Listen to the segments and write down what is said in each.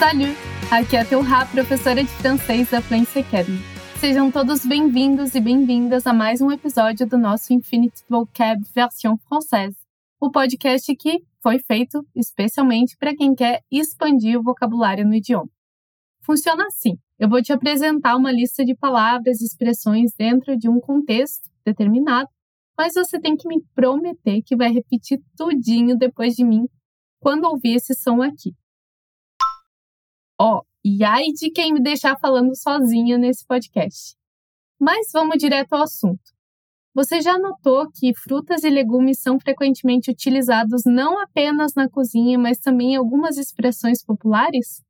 Salut! Aqui é a Teurá, professora de francês da Fluency Academy. Sejam todos bem-vindos e bem-vindas a mais um episódio do nosso Infinite Vocab Version Française, o podcast que foi feito especialmente para quem quer expandir o vocabulário no idioma. Funciona assim: eu vou te apresentar uma lista de palavras e expressões dentro de um contexto determinado, mas você tem que me prometer que vai repetir tudinho depois de mim quando ouvir esse som aqui. Ó, oh, e ai de quem me deixar falando sozinha nesse podcast. Mas vamos direto ao assunto. Você já notou que frutas e legumes são frequentemente utilizados não apenas na cozinha, mas também em algumas expressões populares?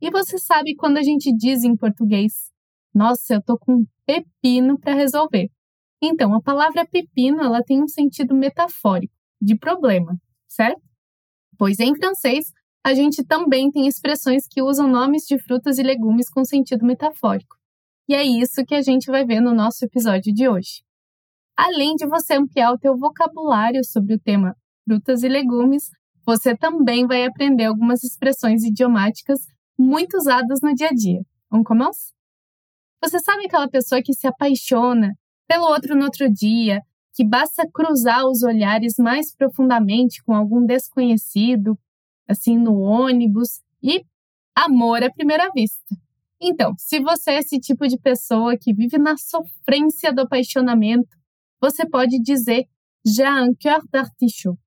E você sabe quando a gente diz em português: "Nossa, eu tô com um pepino para resolver". Então, a palavra pepino, ela tem um sentido metafórico, de problema, certo? Pois em francês, a gente também tem expressões que usam nomes de frutas e legumes com sentido metafórico. E é isso que a gente vai ver no nosso episódio de hoje. Além de você ampliar o teu vocabulário sobre o tema frutas e legumes, você também vai aprender algumas expressões idiomáticas muito usadas no dia a dia. Vamos começar? Você sabe aquela pessoa que se apaixona pelo outro no outro dia, que basta cruzar os olhares mais profundamente com algum desconhecido assim no ônibus e amor à primeira vista. Então, se você é esse tipo de pessoa que vive na sofrência do apaixonamento, você pode dizer J'ai un cœur d'artichaut.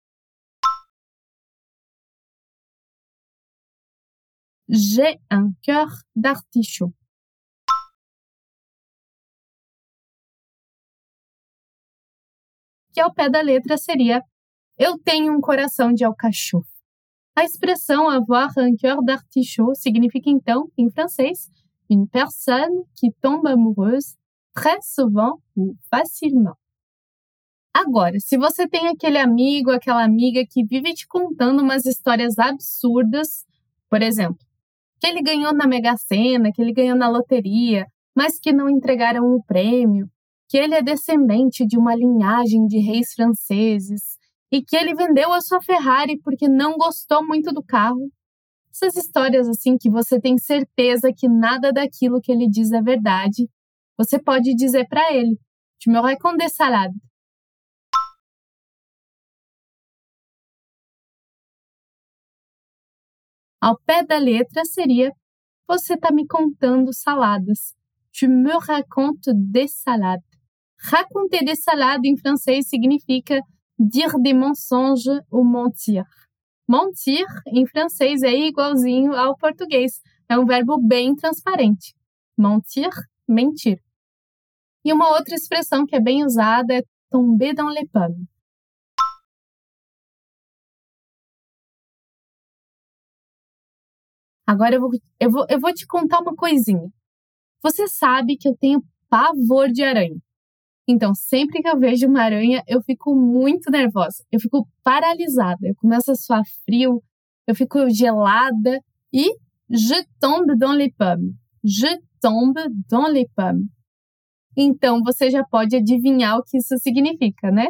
J'ai un cœur d'artichaut. Que ao pé da letra seria Eu tenho um coração de alcachofre. A expressão avoir un cœur d'artichaut significa então, em francês, une personne qui tombe amoureuse très souvent ou facilement. Agora, se você tem aquele amigo, aquela amiga que vive te contando umas histórias absurdas, por exemplo, que ele ganhou na Mega Sena, que ele ganhou na loteria, mas que não entregaram o prêmio, que ele é descendente de uma linhagem de reis franceses, e que ele vendeu a sua Ferrari porque não gostou muito do carro. Essas histórias assim que você tem certeza que nada daquilo que ele diz é verdade, você pode dizer para ele: "Tu me racontes des salades". Ao pé da letra seria: Você está me contando saladas. Tu me racontes des salades. Raconter des salades em francês significa dire des mensonges ou mentir. Mentir, em francês, é igualzinho ao português. É um verbo bem transparente. Mentir, mentir. E uma outra expressão que é bem usada é tomber dans les pommes. Agora eu vou, eu, vou, eu vou te contar uma coisinha. Você sabe que eu tenho pavor de aranha. Então, sempre que eu vejo uma aranha, eu fico muito nervosa. Eu fico paralisada. Eu começo a suar frio, eu fico gelada e je tombe dans les pommes. Je tombe dans les pommes. Então, você já pode adivinhar o que isso significa, né?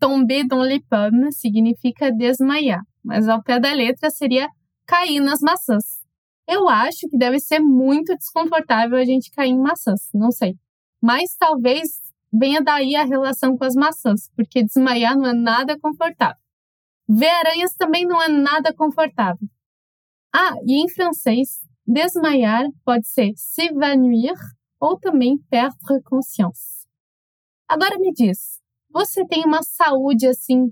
Tomber dans les pommes significa desmaiar, mas ao pé da letra seria cair nas maçãs. Eu acho que deve ser muito desconfortável a gente cair em maçãs, não sei. Mas talvez venha daí a relação com as maçãs, porque desmaiar não é nada confortável. Ver aranhas também não é nada confortável. Ah, e em francês, desmaiar pode ser s'évanouir ou também perdre conscience. Agora me diz, você tem uma saúde assim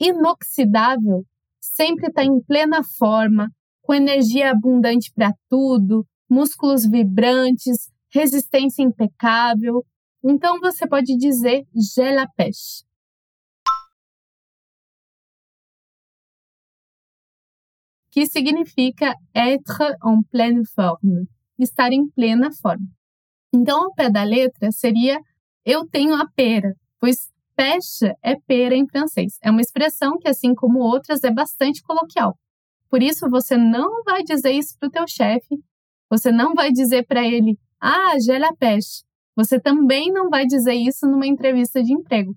inoxidável? Sempre está em plena forma, com energia abundante para tudo, músculos vibrantes, resistência impecável, então você pode dizer j'ai la pêche. Que significa être en pleine forme, estar em plena forma. Então, ao pé da letra seria eu tenho a pera, pois pêche é pera em francês. É uma expressão que, assim como outras, é bastante coloquial. Por isso, você não vai dizer isso para o teu chefe, você não vai dizer para ele, ah, j'ai la pêche, você também não vai dizer isso numa entrevista de emprego,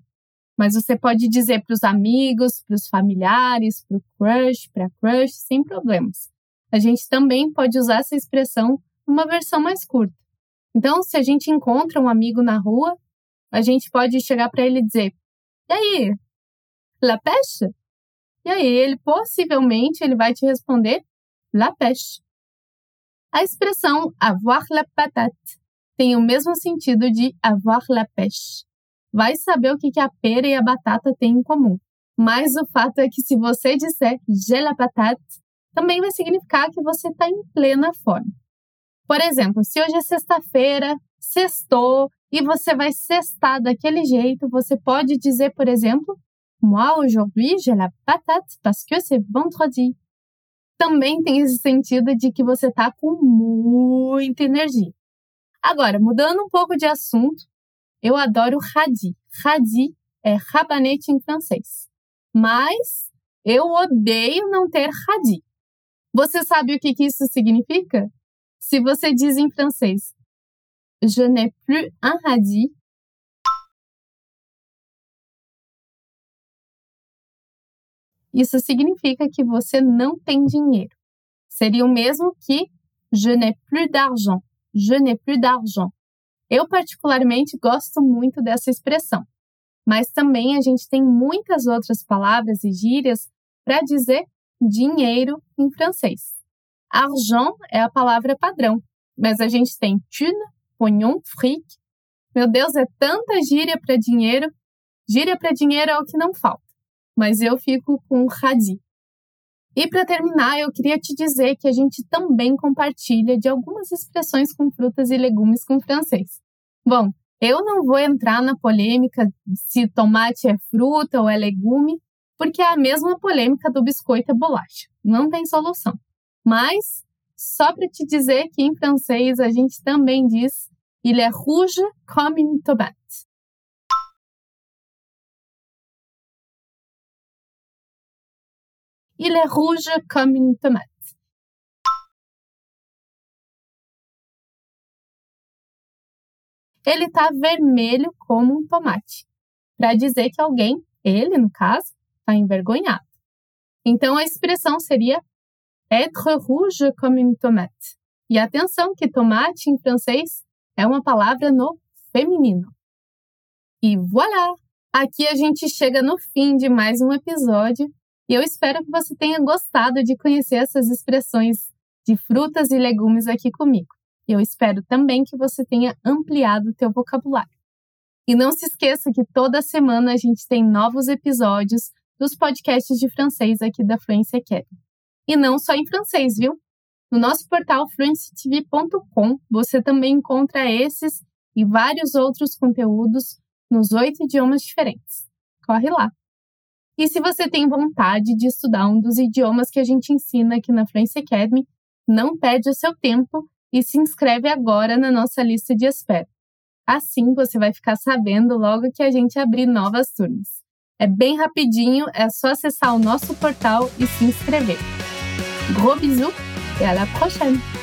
mas você pode dizer para os amigos, para os familiares, para o crush, para a crush, sem problemas. a gente também pode usar essa expressão numa versão mais curta. Então, se a gente encontra um amigo na rua, a gente pode chegar para ele e dizer: "E aí, la pêche?" E aí ele possivelmente ele vai te responder: "La pêche." A expressão avoir la patate tem o mesmo sentido de avoir la pêche. Vai saber o que a pera e a batata têm em comum. Mas o fato é que se você disser j'ai la patate, também vai significar que você está em plena forma. Por exemplo, se hoje é sexta-feira, sextou, e você vai sextar daquele jeito, você pode dizer, por exemplo, Moi aujourd'hui j'ai la patate parce que c'est vendredi. Também tem esse sentido de que você está com muita energia. Agora, mudando um pouco de assunto, eu adoro radis. Radis é rabanete em francês. Mas eu odeio não ter radis. Você sabe o que, que isso significa? Se você diz em francês, je n'ai plus un radis, isso significa que você não tem dinheiro. Seria o mesmo que je n'ai plus d'argent. Je n'ai plus d'argent. Eu, particularmente, gosto muito dessa expressão, mas também a gente tem muitas outras palavras e gírias para dizer dinheiro em francês. Argent é a palavra padrão, mas a gente tem thune, pognon, fric. Meu Deus, é tanta gíria para dinheiro. Gíria para dinheiro é o que não falta, mas eu fico com radis. E para terminar, eu queria te dizer que a gente também compartilha de algumas expressões com frutas e legumes com francês. Bom, eu não vou entrar na polêmica se tomate é fruta ou é legume, porque é a mesma polêmica do biscoito e bolacha. Não tem solução. Mas, só para te dizer que em francês a gente também diz il est rouge comme une tomate. Il est rouge comme une tomate. Ele está vermelho como um tomate, para dizer que alguém, ele no caso, está envergonhado. Então a expressão seria être rouge comme une tomate. E atenção que tomate em francês é uma palavra no feminino. E voilà! Aqui a gente chega no fim de mais um episódio e eu espero que você tenha gostado de conhecer essas expressões de frutas e legumes aqui comigo. Eu espero também que você tenha ampliado o teu vocabulário. E não se esqueça que toda semana a gente tem novos episódios dos podcasts de francês aqui da Fluency Academy. E não só em francês, viu? No nosso portal fluencytv.com você também encontra esses e vários outros conteúdos nos oito idiomas diferentes. Corre lá! E se você tem vontade de estudar um dos idiomas que a gente ensina aqui na Fluency Academy, não perde o seu tempo e se inscreve agora na nossa lista de espera. Assim você vai ficar sabendo logo que a gente abrir novas turmas. É bem rapidinho, é só acessar o nosso portal e se inscrever. Gros bisous et à la prochaine